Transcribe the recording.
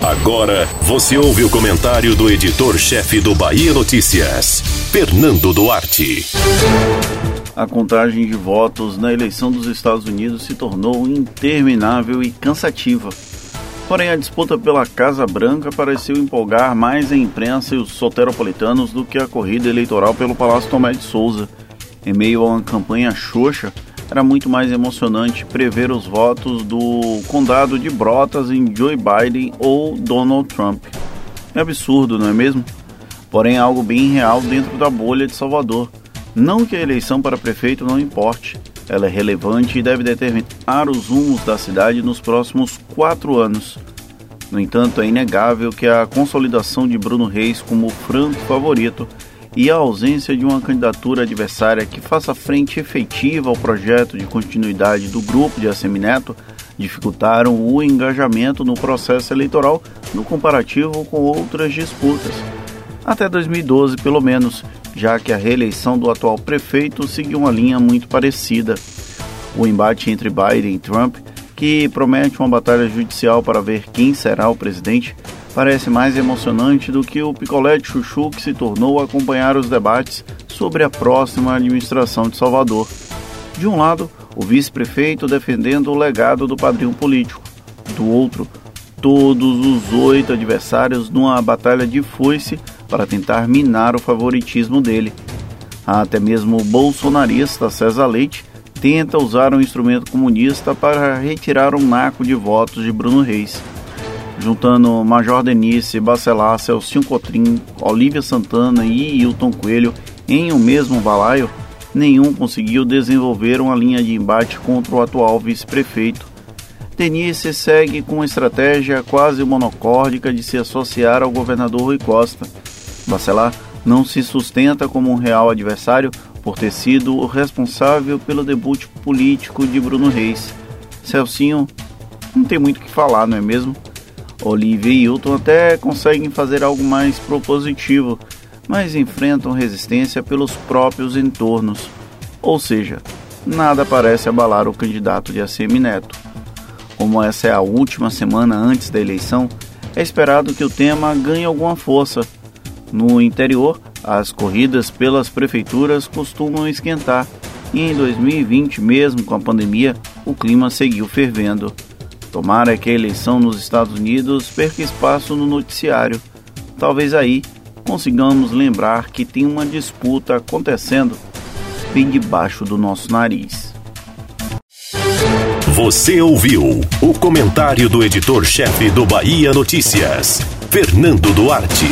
Agora você ouve o comentário do editor-chefe do Bahia Notícias, Fernando Duarte. A contagem de votos na eleição dos Estados Unidos se tornou interminável e cansativa. Porém, a disputa pela Casa Branca pareceu empolgar mais a imprensa e os soteropolitanos do que a corrida eleitoral pelo Palácio Tomé de Souza. Em meio a uma campanha xoxa, era muito mais emocionante prever os votos do condado de Brotas em Joe Biden ou Donald Trump. É absurdo, não é mesmo? Porém, é algo bem real dentro da bolha de Salvador. Não que a eleição para prefeito não importe, ela é relevante e deve determinar os rumos da cidade nos próximos quatro anos. No entanto, é inegável que a consolidação de Bruno Reis como franco favorito e a ausência de uma candidatura adversária que faça frente efetiva ao projeto de continuidade do grupo de Assemineto dificultaram o engajamento no processo eleitoral no comparativo com outras disputas. Até 2012, pelo menos, já que a reeleição do atual prefeito seguiu uma linha muito parecida. O embate entre Biden e Trump, que promete uma batalha judicial para ver quem será o presidente, parece mais emocionante do que o picolé de chuchu que se tornou acompanhar os debates sobre a próxima administração de Salvador. De um lado, o vice-prefeito defendendo o legado do padrinho político. Do outro, todos os oito adversários numa batalha de foice para tentar minar o favoritismo dele. Até mesmo o bolsonarista César Leite tenta usar um instrumento comunista para retirar um naco de votos de Bruno Reis juntando Major Denise, Bacelar, Celcinho Cotrim, Olívia Santana e Hilton Coelho em um mesmo balaio, nenhum conseguiu desenvolver uma linha de embate contra o atual vice-prefeito. Denise segue com uma estratégia quase monocórdica de se associar ao governador Rui Costa. Bacelar não se sustenta como um real adversário por ter sido o responsável pelo debut político de Bruno Reis. Celcinho não tem muito o que falar, não é mesmo? Olivia e Hilton até conseguem fazer algo mais propositivo, mas enfrentam resistência pelos próprios entornos. Ou seja, nada parece abalar o candidato de ACM Neto. Como essa é a última semana antes da eleição, é esperado que o tema ganhe alguma força. No interior, as corridas pelas prefeituras costumam esquentar, e em 2020, mesmo com a pandemia, o clima seguiu fervendo. Tomara que a eleição nos Estados Unidos perca espaço no noticiário. Talvez aí consigamos lembrar que tem uma disputa acontecendo bem debaixo do nosso nariz. Você ouviu o comentário do editor-chefe do Bahia Notícias, Fernando Duarte.